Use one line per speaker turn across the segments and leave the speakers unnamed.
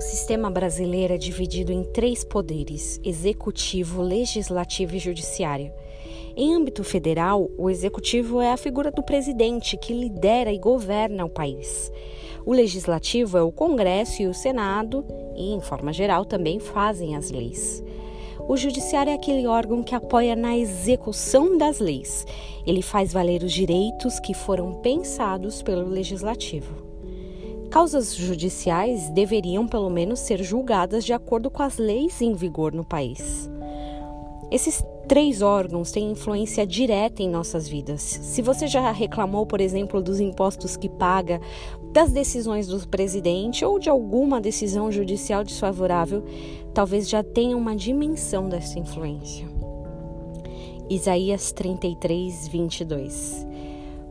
sistema brasileiro é dividido em três poderes: executivo, legislativo e judiciário. Em âmbito federal, o executivo é a figura do presidente que lidera e governa o país. O legislativo é o Congresso e o Senado, e, em forma geral, também fazem as leis. O judiciário é aquele órgão que apoia na execução das leis. Ele faz valer os direitos que foram pensados pelo legislativo. Causas judiciais deveriam, pelo menos, ser julgadas de acordo com as leis em vigor no país. Esses três órgãos têm influência direta em nossas vidas. Se você já reclamou, por exemplo, dos impostos que paga, das decisões do presidente ou de alguma decisão judicial desfavorável, talvez já tenha uma dimensão dessa influência. Isaías 33, 22.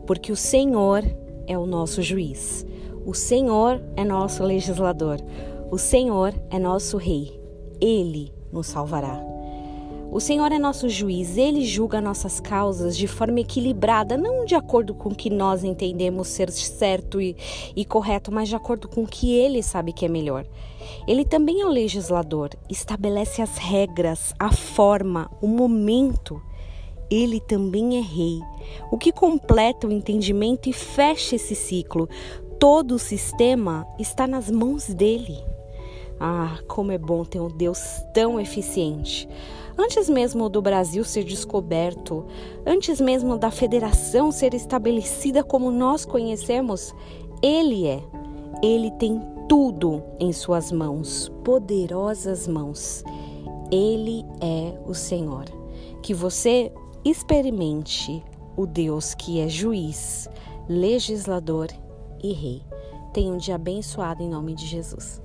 Porque o Senhor é o nosso juiz o Senhor é nosso legislador. O Senhor é nosso rei. Ele nos salvará. O Senhor é nosso juiz, ele julga nossas causas de forma equilibrada, não de acordo com o que nós entendemos ser certo e, e, correto, mas de acordo com o que ele sabe que é melhor. Ele também é o legislador, estabelece as regras, a forma, o momento. Ele também é rei, o que completa o entendimento e fecha esse ciclo, todo o sistema está nas mãos dele. Ah, como é bom ter um Deus tão eficiente. Antes mesmo do Brasil ser descoberto, antes mesmo da federação ser estabelecida como nós conhecemos, Ele é. Ele tem tudo em Suas mãos, poderosas mãos. Ele é o Senhor. Que você experimente o Deus que é juiz, legislador e Rei. Tenha um dia abençoado em nome de Jesus.